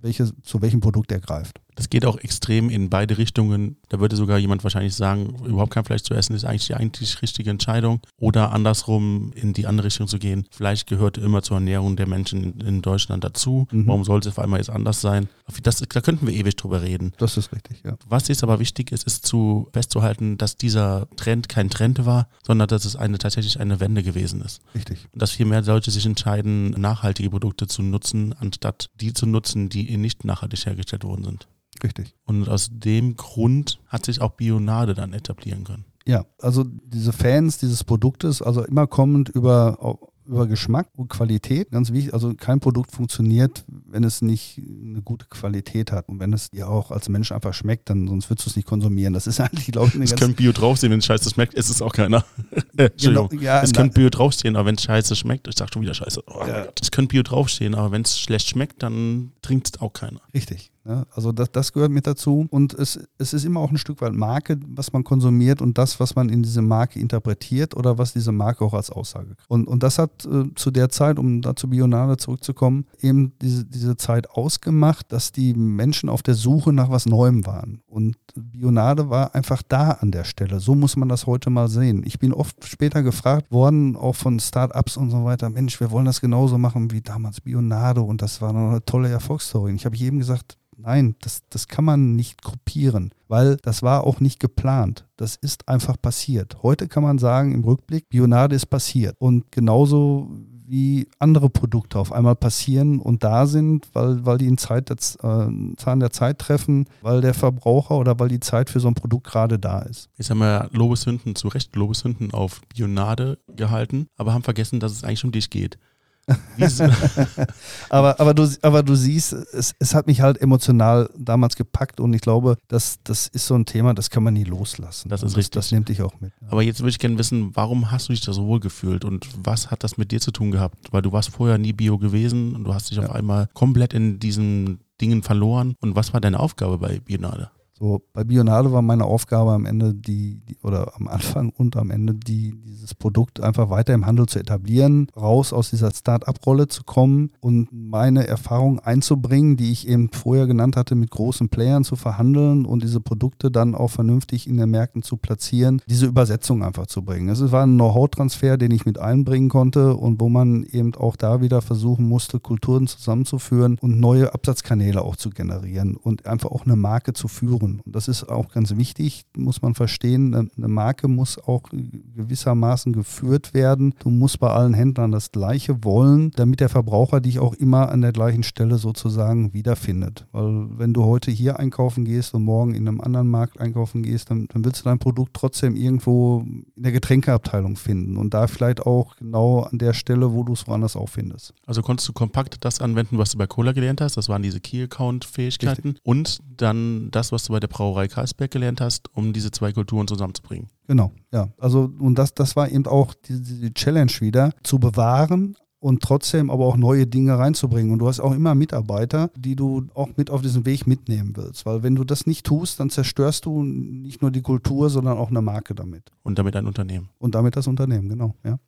B: welche, zu welchem Produkt er greift.
A: Das geht auch extrem in beide Richtungen. Da würde sogar jemand wahrscheinlich sagen, überhaupt kein Fleisch zu essen ist eigentlich die eigentlich richtige Entscheidung. Oder andersrum in die andere Richtung zu gehen. Fleisch gehört immer zur Ernährung der Menschen in Deutschland dazu. Mhm. Warum sollte es auf einmal jetzt anders sein? Das, da könnten wir ewig drüber reden.
B: Das ist richtig, ja.
A: Was jetzt aber wichtig ist, ist zu festzuhalten, dass dieser Trend kein Trend war, sondern dass es eine tatsächlich eine Wende gewesen ist.
B: Richtig.
A: Und dass viel mehr Leute sich entscheiden, nachhaltige Produkte zu nutzen, anstatt die zu nutzen, die nicht nachhaltig hergestellt worden sind.
B: Richtig.
A: Und aus dem Grund hat sich auch Bionade dann etablieren können.
B: Ja, also diese Fans dieses Produktes, also immer kommend über über Geschmack und Qualität, ganz wichtig. Also kein Produkt funktioniert, wenn es nicht eine gute Qualität hat. Und wenn es dir auch als Mensch einfach schmeckt, dann sonst würdest du es nicht konsumieren. Das ist eigentlich, glaube ich, eine
A: Es könnte Bio draufstehen, wenn es scheiße schmeckt, ist es auch keiner. Entschuldigung. Genau, ja, es könnte Bio draufstehen, aber wenn es scheiße schmeckt, ich sag schon wieder scheiße. Oh, ja. Es könnte Bio draufstehen, aber wenn es schlecht schmeckt, dann trinkt es auch keiner.
B: Richtig. Ja, also das, das gehört mit dazu. Und es, es ist immer auch ein Stück weit Marke, was man konsumiert und das, was man in diese Marke interpretiert oder was diese Marke auch als Aussage kriegt. Und, und das hat äh, zu der Zeit, um da zu Bionade zurückzukommen, eben diese, diese Zeit ausgemacht, dass die Menschen auf der Suche nach was Neuem waren. Und Bionade war einfach da an der Stelle. So muss man das heute mal sehen. Ich bin oft später gefragt worden, auch von Start-ups und so weiter, Mensch, wir wollen das genauso machen wie damals Bionade und das war eine tolle Erfolgsstory. Und ich habe jedem gesagt, Nein, das, das kann man nicht kopieren, weil das war auch nicht geplant. Das ist einfach passiert. Heute kann man sagen im Rückblick, Bionade ist passiert. Und genauso wie andere Produkte auf einmal passieren und da sind, weil, weil die in Zeit der, äh, Zahn der Zeit treffen, weil der Verbraucher oder weil die Zeit für so ein Produkt gerade da ist.
A: Jetzt haben wir Lobeshünden, zu Recht Lobeshünden auf Bionade gehalten, aber haben vergessen, dass es eigentlich um dich geht.
B: aber, aber, du, aber du siehst, es, es hat mich halt emotional damals gepackt und ich glaube, das, das ist so ein Thema, das kann man nie loslassen.
A: Das ist richtig.
B: Das, das nimmt dich auch mit.
A: Aber jetzt würde ich gerne wissen, warum hast du dich da so wohl gefühlt und was hat das mit dir zu tun gehabt? Weil du warst vorher nie Bio gewesen und du hast dich ja. auf einmal komplett in diesen Dingen verloren. Und was war deine Aufgabe bei Bionade?
B: So, bei Bionade war meine Aufgabe am Ende die, die, oder am Anfang und am Ende die, dieses Produkt einfach weiter im Handel zu etablieren, raus aus dieser Start-up-Rolle zu kommen und meine Erfahrung einzubringen, die ich eben vorher genannt hatte, mit großen Playern zu verhandeln und diese Produkte dann auch vernünftig in den Märkten zu platzieren, diese Übersetzung einfach zu bringen. Es war ein Know-how-Transfer, den ich mit einbringen konnte und wo man eben auch da wieder versuchen musste, Kulturen zusammenzuführen und neue Absatzkanäle auch zu generieren und einfach auch eine Marke zu führen suchen. Und das ist auch ganz wichtig, muss man verstehen. Eine Marke muss auch gewissermaßen geführt werden. Du musst bei allen Händlern das Gleiche wollen, damit der Verbraucher dich auch immer an der gleichen Stelle sozusagen wiederfindet. Weil wenn du heute hier einkaufen gehst und morgen in einem anderen Markt einkaufen gehst, dann, dann willst du dein Produkt trotzdem irgendwo in der Getränkeabteilung finden und da vielleicht auch genau an der Stelle, wo du es woanders auch findest.
A: Also konntest du kompakt das anwenden, was du bei Cola gelernt hast. Das waren diese Key-Account-Fähigkeiten und dann das, was du bei bei der Brauerei Karlsberg gelernt hast, um diese zwei Kulturen zusammenzubringen.
B: Genau, ja. Also, und das, das war eben auch die, die Challenge wieder, zu bewahren, und trotzdem aber auch neue Dinge reinzubringen. Und du hast auch immer Mitarbeiter, die du auch mit auf diesen Weg mitnehmen willst. Weil wenn du das nicht tust, dann zerstörst du nicht nur die Kultur, sondern auch eine Marke damit.
A: Und damit ein Unternehmen.
B: Und damit das Unternehmen, genau, ja.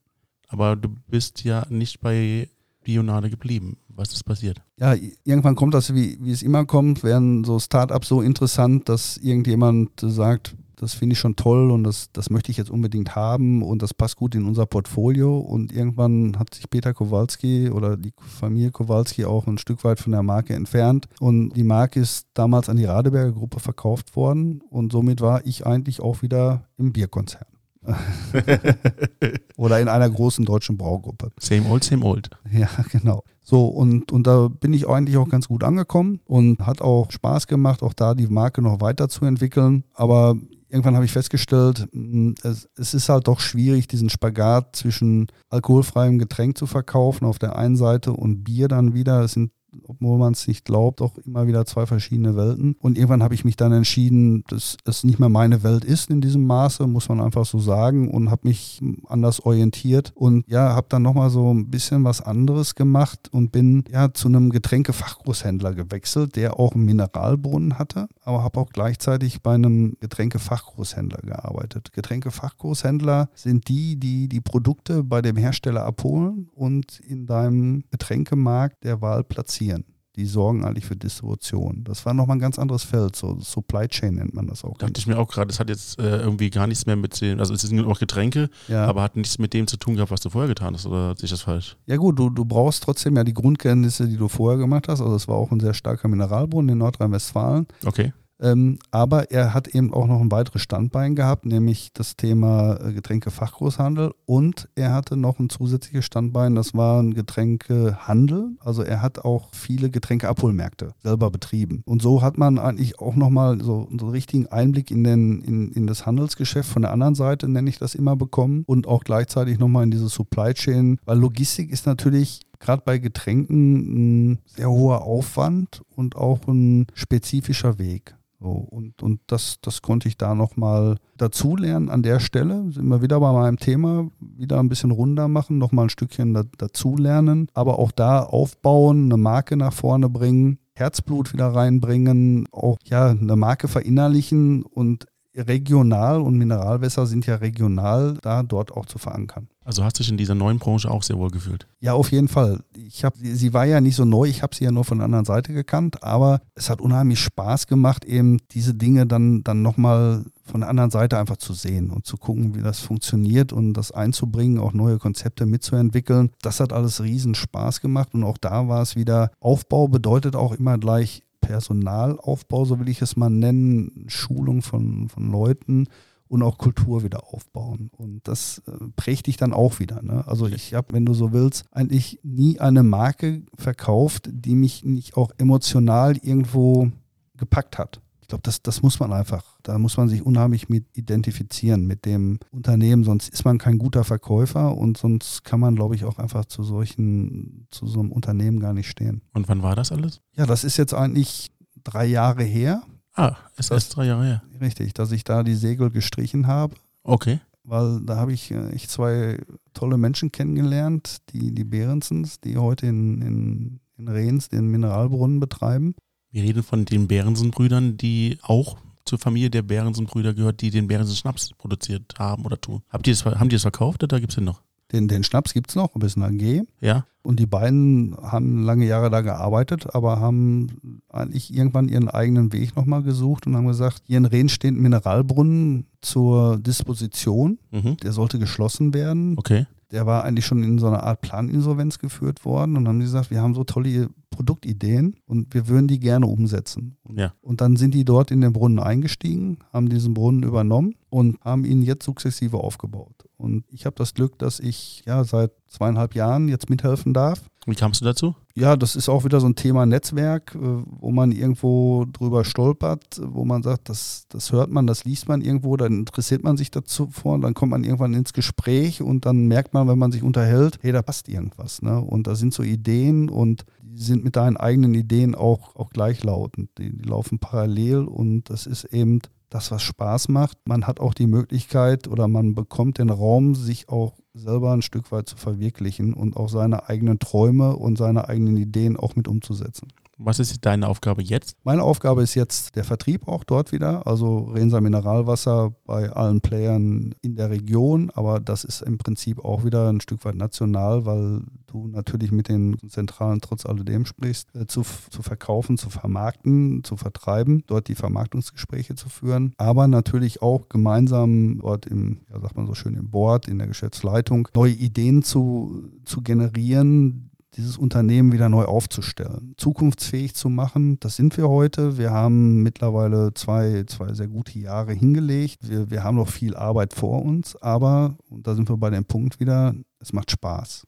A: Aber du bist ja nicht bei Bionade geblieben. Was ist passiert?
B: Ja, irgendwann kommt das, wie, wie es immer kommt, werden so Startups so interessant, dass irgendjemand sagt, das finde ich schon toll und das, das möchte ich jetzt unbedingt haben und das passt gut in unser Portfolio. Und irgendwann hat sich Peter Kowalski oder die Familie Kowalski auch ein Stück weit von der Marke entfernt. Und die Marke ist damals an die Radeberger Gruppe verkauft worden und somit war ich eigentlich auch wieder im Bierkonzern. Oder in einer großen deutschen Braugruppe.
A: Same old, same old.
B: Ja, genau. So, und, und da bin ich eigentlich auch ganz gut angekommen und hat auch Spaß gemacht, auch da die Marke noch weiterzuentwickeln. Aber irgendwann habe ich festgestellt, hm, es, es, ist halt doch schwierig, diesen Spagat zwischen alkoholfreiem Getränk zu verkaufen auf der einen Seite und Bier dann wieder. Es sind obwohl man es nicht glaubt, auch immer wieder zwei verschiedene Welten. Und irgendwann habe ich mich dann entschieden, dass es nicht mehr meine Welt ist in diesem Maße, muss man einfach so sagen, und habe mich anders orientiert und ja, habe dann nochmal so ein bisschen was anderes gemacht und bin ja zu einem Getränkefachgroßhändler gewechselt, der auch einen Mineralbrunnen hatte, aber habe auch gleichzeitig bei einem Getränkefachgroßhändler gearbeitet. Getränkefachgroßhändler sind die, die die Produkte bei dem Hersteller abholen und in deinem Getränkemarkt der Wahl platzieren produzieren. Die sorgen eigentlich für Distribution. Das war nochmal ein ganz anderes Feld, so Supply Chain nennt man das auch.
A: Dachte ich mir auch gerade, das hat jetzt äh, irgendwie gar nichts mehr mit dem, also es sind noch Getränke, ja. aber hat nichts mit dem zu tun gehabt, was du vorher getan hast, oder sehe ich das falsch?
B: Ja gut, du, du brauchst trotzdem ja die Grundkenntnisse, die du vorher gemacht hast. Also es war auch ein sehr starker Mineralbrunnen in Nordrhein-Westfalen.
A: Okay.
B: Ähm, aber er hat eben auch noch ein weiteres Standbein gehabt, nämlich das Thema äh, Getränkefachgroßhandel. Und er hatte noch ein zusätzliches Standbein, das war ein Getränkehandel. Also er hat auch viele Getränkeabholmärkte selber betrieben. Und so hat man eigentlich auch nochmal so, so einen richtigen Einblick in, den, in, in das Handelsgeschäft von der anderen Seite, nenne ich das immer, bekommen. Und auch gleichzeitig nochmal in diese Supply Chain, weil Logistik ist natürlich gerade bei Getränken ein sehr hoher Aufwand und auch ein spezifischer Weg. So, und, und das, das konnte ich da nochmal dazulernen an der Stelle. Sind wir wieder bei meinem Thema, wieder ein bisschen runder machen, nochmal ein Stückchen da, dazulernen, aber auch da aufbauen, eine Marke nach vorne bringen, Herzblut wieder reinbringen, auch ja, eine Marke verinnerlichen und regional und Mineralwässer sind ja regional, da dort auch zu verankern.
A: Also hast du dich in dieser neuen Branche auch sehr wohl gefühlt?
B: Ja, auf jeden Fall. Ich hab, sie war ja nicht so neu, ich habe sie ja nur von der anderen Seite gekannt, aber es hat unheimlich Spaß gemacht, eben diese Dinge dann, dann nochmal von der anderen Seite einfach zu sehen und zu gucken, wie das funktioniert und das einzubringen, auch neue Konzepte mitzuentwickeln. Das hat alles riesen Spaß gemacht und auch da war es wieder, Aufbau bedeutet auch immer gleich Personalaufbau, so will ich es mal nennen, Schulung von, von Leuten und auch Kultur wieder aufbauen. Und das äh, prägt dich dann auch wieder. Ne? Also ich habe, wenn du so willst, eigentlich nie eine Marke verkauft, die mich nicht auch emotional irgendwo gepackt hat. Ich glaube, das, das muss man einfach, da muss man sich unheimlich mit identifizieren mit dem Unternehmen, sonst ist man kein guter Verkäufer und sonst kann man, glaube ich, auch einfach zu solchen, zu so einem Unternehmen gar nicht stehen.
A: Und wann war das alles?
B: Ja, das ist jetzt eigentlich drei Jahre her.
A: Ah, ist erst drei Jahre her.
B: Richtig, dass ich da die Segel gestrichen habe.
A: Okay.
B: Weil da habe ich, äh, ich zwei tolle Menschen kennengelernt, die, die Behrensens, die heute in, in, in Rehns den Mineralbrunnen betreiben.
A: Wir reden von den Behrensen-Brüdern, die auch zur Familie der Behrensen-Brüder gehört, die den Behrensen-Schnaps produziert haben oder tun. Habt ihr das, haben die das verkauft oder gibt es den noch?
B: Den, den Schnaps gibt es noch, ein bisschen AG.
A: Ja.
B: Und die beiden haben lange Jahre da gearbeitet, aber haben eigentlich irgendwann ihren eigenen Weg nochmal gesucht und haben gesagt, hier in Rehn steht ein Mineralbrunnen zur Disposition. Mhm. Der sollte geschlossen werden.
A: Okay.
B: Der war eigentlich schon in so einer Art Planinsolvenz geführt worden und haben gesagt, wir haben so tolle Produktideen und wir würden die gerne umsetzen.
A: Ja.
B: Und dann sind die dort in den Brunnen eingestiegen, haben diesen Brunnen übernommen und haben ihn jetzt sukzessive aufgebaut. Und ich habe das Glück, dass ich ja seit zweieinhalb Jahren jetzt mithelfen darf.
A: Wie kamst du dazu?
B: Ja, das ist auch wieder so ein Thema Netzwerk, äh, wo man irgendwo drüber stolpert, wo man sagt, das, das hört man, das liest man irgendwo, dann interessiert man sich dazu vor, dann kommt man irgendwann ins Gespräch und dann merkt man, wenn man sich unterhält, hey, da passt irgendwas. Ne? Und da sind so Ideen und die sind mit deinen eigenen Ideen auch, auch gleichlautend. Die, die laufen parallel und das ist eben das, was Spaß macht. Man hat auch die Möglichkeit oder man bekommt den Raum, sich auch selber ein Stück weit zu verwirklichen und auch seine eigenen Träume und seine eigenen Ideen auch mit umzusetzen.
A: Was ist deine Aufgabe jetzt?
B: Meine Aufgabe ist jetzt der Vertrieb auch dort wieder, also Rensa Mineralwasser bei allen Playern in der Region, aber das ist im Prinzip auch wieder ein Stück weit national, weil du natürlich mit den Zentralen trotz alledem sprichst, äh, zu, zu verkaufen, zu vermarkten, zu vertreiben, dort die Vermarktungsgespräche zu führen, aber natürlich auch gemeinsam dort im, ja, sagt man so schön, im Board, in der Geschäftsleitung, neue Ideen zu, zu generieren, dieses Unternehmen wieder neu aufzustellen, zukunftsfähig zu machen. Das sind wir heute. Wir haben mittlerweile zwei, zwei sehr gute Jahre hingelegt. Wir, wir haben noch viel Arbeit vor uns, aber, und da sind wir bei dem Punkt wieder, es macht Spaß.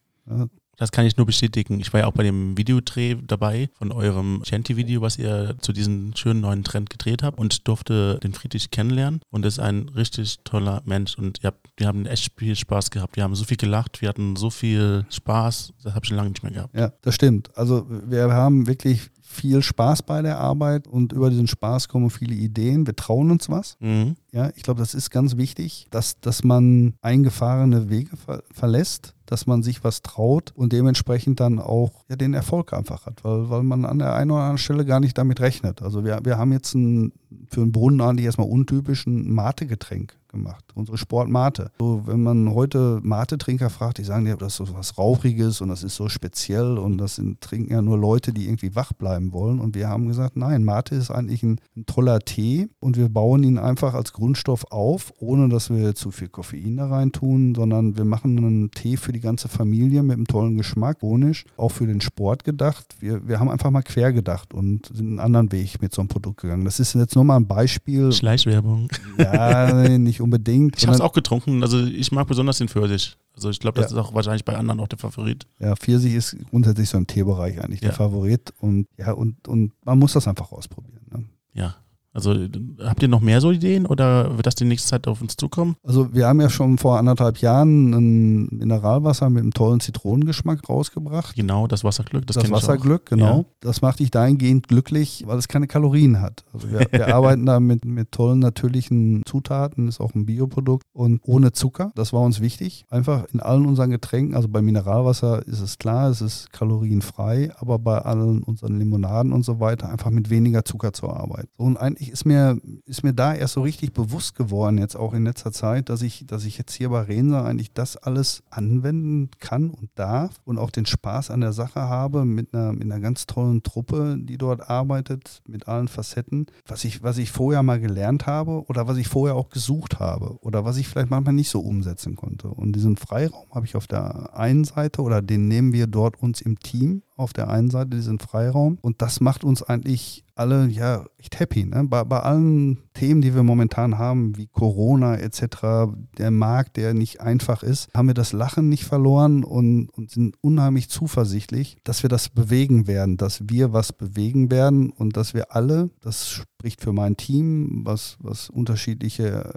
A: Das kann ich nur bestätigen. Ich war ja auch bei dem Videodreh dabei von eurem Shanty-Video, was ihr zu diesem schönen neuen Trend gedreht habt und durfte den Friedrich kennenlernen und ist ein richtig toller Mensch und habt, wir haben echt viel Spaß gehabt. Wir haben so viel gelacht, wir hatten so viel Spaß, das habe ich schon lange nicht mehr gehabt.
B: Ja, das stimmt. Also wir haben wirklich viel Spaß bei der Arbeit und über diesen Spaß kommen viele Ideen. Wir trauen uns was. Mhm. Ja, ich glaube, das ist ganz wichtig, dass, dass man eingefahrene Wege ver verlässt dass man sich was traut und dementsprechend dann auch ja, den Erfolg einfach hat, weil, weil man an der einen oder anderen Stelle gar nicht damit rechnet. Also wir, wir haben jetzt ein, für einen Brunnen eigentlich erstmal untypisch ein Mate-Getränk gemacht, unsere Sportmate. So, wenn man heute Mate-Trinker fragt, die sagen ja, das ist so was Rauchiges und das ist so speziell und das sind, trinken ja nur Leute, die irgendwie wach bleiben wollen. Und wir haben gesagt, nein, Mate ist eigentlich ein, ein toller Tee und wir bauen ihn einfach als Grundstoff auf, ohne dass wir zu viel Koffein da rein tun, sondern wir machen einen Tee für die ganze Familie mit einem tollen Geschmack, ohnisch, auch für den Sport gedacht. Wir, wir haben einfach mal quer gedacht und sind einen anderen Weg mit so einem Produkt gegangen. Das ist jetzt nur mal ein Beispiel.
A: Schleichwerbung.
B: Ja, nicht unbedingt.
A: Ich habe es auch getrunken. Also ich mag besonders den Pfirsich. Also ich glaube, das ja. ist auch wahrscheinlich bei anderen auch der Favorit.
B: Ja, Pfirsich ist grundsätzlich so im Teebereich eigentlich ja. der Favorit. Und ja, und, und man muss das einfach ausprobieren. Ne?
A: Ja. Also habt ihr noch mehr so Ideen oder wird das die nächste Zeit auf uns zukommen?
B: Also wir haben ja schon vor anderthalb Jahren ein Mineralwasser mit einem tollen Zitronengeschmack rausgebracht.
A: Genau, das Wasserglück.
B: Das, das Wasserglück, genau. Ja. Das macht dich dahingehend glücklich, weil es keine Kalorien hat. Also wir, wir arbeiten da mit, mit tollen natürlichen Zutaten, ist auch ein Bioprodukt und ohne Zucker. Das war uns wichtig. Einfach in allen unseren Getränken, also bei Mineralwasser ist es klar, es ist kalorienfrei, aber bei allen unseren Limonaden und so weiter einfach mit weniger Zucker zu arbeiten. Und ein ich, ist, mir, ist mir da erst so richtig bewusst geworden, jetzt auch in letzter Zeit, dass ich, dass ich jetzt hier bei Rensa eigentlich das alles anwenden kann und darf und auch den Spaß an der Sache habe mit einer, mit einer ganz tollen Truppe, die dort arbeitet, mit allen Facetten, was ich, was ich vorher mal gelernt habe oder was ich vorher auch gesucht habe oder was ich vielleicht manchmal nicht so umsetzen konnte. Und diesen Freiraum habe ich auf der einen Seite oder den nehmen wir dort uns im Team auf der einen Seite, diesen Freiraum. Und das macht uns eigentlich alle ja echt happy. Ne? Bei, bei allen Themen, die wir momentan haben, wie Corona etc., der Markt, der nicht einfach ist, haben wir das Lachen nicht verloren und, und sind unheimlich zuversichtlich, dass wir das bewegen werden, dass wir was bewegen werden und dass wir alle, das spricht für mein Team, was, was unterschiedliche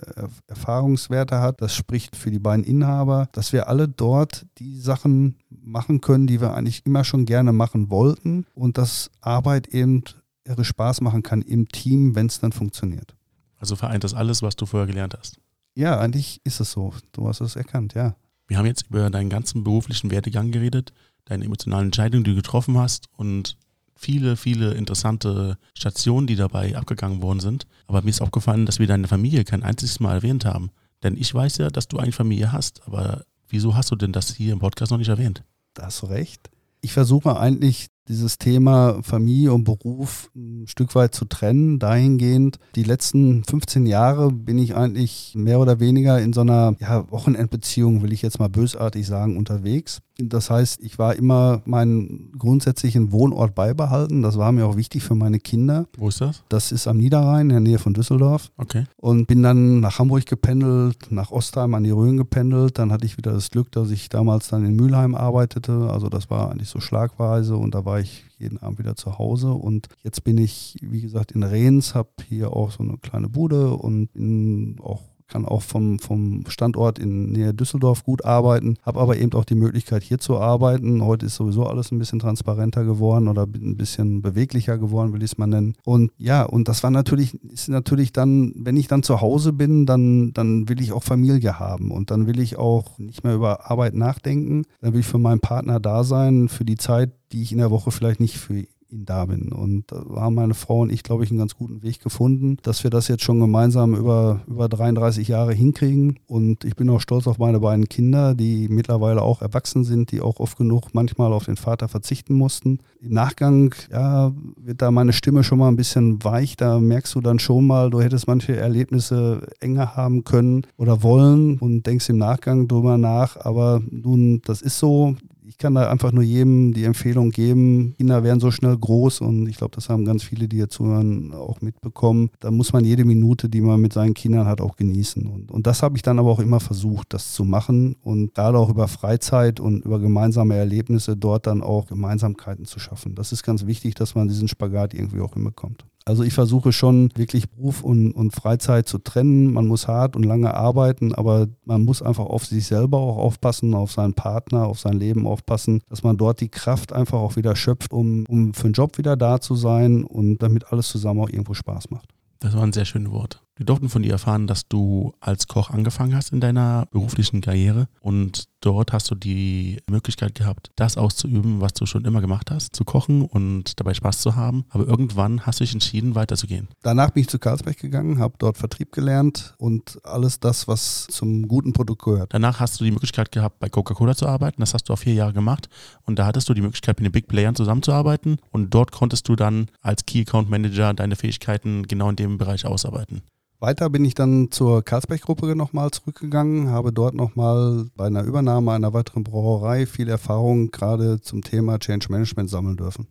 B: Erfahrungswerte hat, das spricht für die beiden Inhaber, dass wir alle dort die Sachen machen können, die wir eigentlich immer schon gerne machen wollten und dass Arbeit eben irre Spaß machen kann im Team, wenn es dann funktioniert.
A: Also vereint das alles, was du vorher gelernt hast?
B: Ja, eigentlich ist es so. Du hast es erkannt, ja.
A: Wir haben jetzt über deinen ganzen beruflichen Werdegang geredet, deine emotionalen Entscheidungen, die du getroffen hast und viele, viele interessante Stationen, die dabei abgegangen worden sind. Aber mir ist aufgefallen, dass wir deine Familie kein einziges Mal erwähnt haben. Denn ich weiß ja, dass du eine Familie hast, aber wieso hast du denn das hier im Podcast noch nicht erwähnt?
B: Da hast du recht. Ich versuche eigentlich dieses Thema Familie und Beruf ein Stück weit zu trennen, dahingehend, die letzten 15 Jahre bin ich eigentlich mehr oder weniger in so einer ja, Wochenendbeziehung, will ich jetzt mal bösartig sagen, unterwegs. Das heißt, ich war immer meinen grundsätzlichen Wohnort beibehalten. Das war mir auch wichtig für meine Kinder.
A: Wo ist das?
B: Das ist am Niederrhein, in der Nähe von Düsseldorf.
A: Okay.
B: Und bin dann nach Hamburg gependelt, nach Ostheim an die Rhön gependelt. Dann hatte ich wieder das Glück, dass ich damals dann in Mülheim arbeitete. Also das war eigentlich so schlagweise und da war ich jeden Abend wieder zu Hause. Und jetzt bin ich, wie gesagt, in Rehns, habe hier auch so eine kleine Bude und bin auch kann auch vom, vom Standort in Nähe Düsseldorf gut arbeiten, habe aber eben auch die Möglichkeit hier zu arbeiten. Heute ist sowieso alles ein bisschen transparenter geworden oder ein bisschen beweglicher geworden, will ich es mal nennen. Und ja, und das war natürlich, ist natürlich dann, wenn ich dann zu Hause bin, dann, dann will ich auch Familie haben und dann will ich auch nicht mehr über Arbeit nachdenken. Dann will ich für meinen Partner da sein, für die Zeit, die ich in der Woche vielleicht nicht für ihn da bin. Und da haben meine Frau und ich, glaube ich, einen ganz guten Weg gefunden, dass wir das jetzt schon gemeinsam über, über 33 Jahre hinkriegen. Und ich bin auch stolz auf meine beiden Kinder, die mittlerweile auch erwachsen sind, die auch oft genug manchmal auf den Vater verzichten mussten. Im Nachgang, ja, wird da meine Stimme schon mal ein bisschen weich. Da merkst du dann schon mal, du hättest manche Erlebnisse enger haben können oder wollen und denkst im Nachgang drüber nach. Aber nun, das ist so ich kann da einfach nur jedem die Empfehlung geben, Kinder werden so schnell groß und ich glaube, das haben ganz viele, die hier zuhören, auch mitbekommen. Da muss man jede Minute, die man mit seinen Kindern hat, auch genießen. Und, und das habe ich dann aber auch immer versucht, das zu machen und gerade auch über Freizeit und über gemeinsame Erlebnisse dort dann auch Gemeinsamkeiten zu schaffen. Das ist ganz wichtig, dass man diesen Spagat irgendwie auch hinbekommt. Also ich versuche schon wirklich Beruf und, und Freizeit zu trennen. Man muss hart und lange arbeiten, aber man muss einfach auf sich selber auch aufpassen, auf seinen Partner, auf sein Leben aufpassen, dass man dort die Kraft einfach auch wieder schöpft, um, um für den Job wieder da zu sein und damit alles zusammen auch irgendwo Spaß macht.
A: Das waren sehr schöne Worte. Wir durften von dir erfahren, dass du als Koch angefangen hast in deiner beruflichen Karriere und dort hast du die Möglichkeit gehabt, das auszuüben, was du schon immer gemacht hast, zu kochen und dabei Spaß zu haben. Aber irgendwann hast du dich entschieden, weiterzugehen.
B: Danach bin ich zu Karlsberg gegangen, habe dort Vertrieb gelernt und alles das, was zum guten Produkt gehört.
A: Danach hast du die Möglichkeit gehabt, bei Coca-Cola zu arbeiten. Das hast du auch vier Jahre gemacht und da hattest du die Möglichkeit, mit den Big Playern zusammenzuarbeiten und dort konntest du dann als Key Account Manager deine Fähigkeiten genau in dem Bereich ausarbeiten.
B: Weiter bin ich dann zur Karlsberg-Gruppe nochmal zurückgegangen, habe dort nochmal bei einer Übernahme einer weiteren Brauerei viel Erfahrung gerade zum Thema Change Management sammeln dürfen.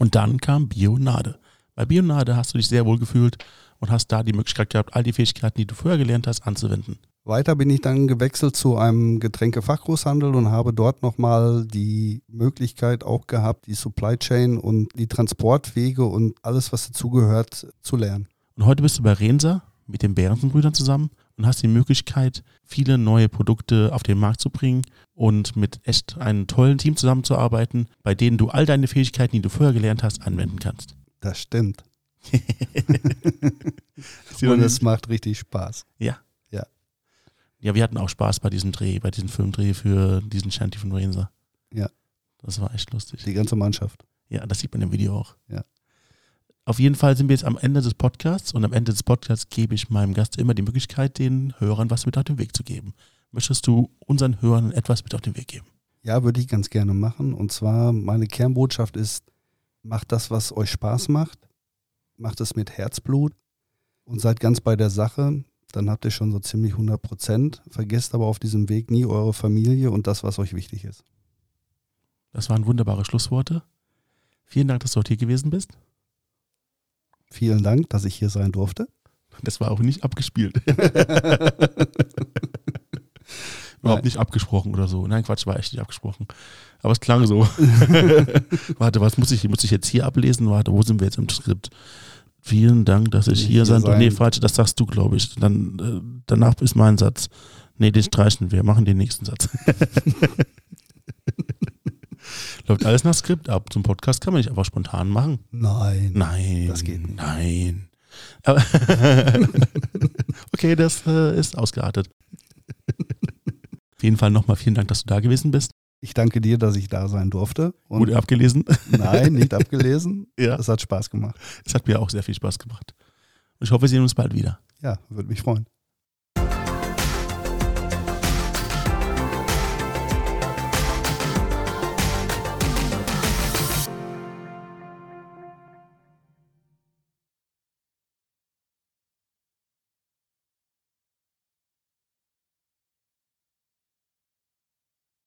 A: Und dann kam Bionade. Bei Bionade hast du dich sehr wohl gefühlt und hast da die Möglichkeit gehabt, all die Fähigkeiten, die du vorher gelernt hast, anzuwenden.
B: Weiter bin ich dann gewechselt zu einem Getränkefachgroßhandel und habe dort nochmal die Möglichkeit auch gehabt, die Supply Chain und die Transportwege und alles, was dazugehört, zu lernen.
A: Und heute bist du bei Rensa mit den Behrensen-Brüdern zusammen und hast die Möglichkeit, viele neue Produkte auf den Markt zu bringen und mit echt einem tollen Team zusammenzuarbeiten, bei denen du all deine Fähigkeiten, die du vorher gelernt hast, anwenden kannst.
B: Das stimmt. und es macht richtig Spaß.
A: Ja.
B: Ja.
A: Ja, wir hatten auch Spaß bei diesem Dreh, bei diesem Filmdreh für diesen Shanty von Rensa.
B: Ja.
A: Das war echt lustig.
B: Die ganze Mannschaft.
A: Ja, das sieht man im Video auch.
B: Ja.
A: Auf jeden Fall sind wir jetzt am Ende des Podcasts und am Ende des Podcasts gebe ich meinem Gast immer die Möglichkeit, den Hörern was mit auf den Weg zu geben. Möchtest du unseren Hörern etwas mit auf den Weg geben?
B: Ja, würde ich ganz gerne machen. Und zwar, meine Kernbotschaft ist, macht das, was euch Spaß macht. Macht es mit Herzblut und seid ganz bei der Sache. Dann habt ihr schon so ziemlich 100 Prozent. Vergesst aber auf diesem Weg nie eure Familie und das, was euch wichtig ist.
A: Das waren wunderbare Schlussworte. Vielen Dank, dass du heute hier gewesen bist.
B: Vielen Dank, dass ich hier sein durfte.
A: Das war auch nicht abgespielt. Überhaupt nicht abgesprochen oder so. Nein, Quatsch, war echt nicht abgesprochen. Aber es klang so. Warte, was muss ich, muss ich jetzt hier ablesen? Warte, wo sind wir jetzt im Skript? Vielen Dank, dass ich hier, hier sein durfte. Nee, falsch, das sagst du, glaube ich. Dann, äh, danach ist mein Satz. Nee, den streichen wir, machen den nächsten Satz. Läuft alles nach Skript ab. Zum Podcast kann man nicht einfach spontan machen.
B: Nein.
A: Nein.
B: Das geht nicht.
A: Nein. okay, das äh, ist ausgeartet. Auf jeden Fall nochmal vielen Dank, dass du da gewesen bist.
B: Ich danke dir, dass ich da sein durfte.
A: Und Wurde abgelesen?
B: Nein, nicht abgelesen.
A: ja.
B: Es hat Spaß gemacht.
A: Es hat mir auch sehr viel Spaß gemacht. Und ich hoffe, wir sehen uns bald wieder.
B: Ja, würde mich freuen.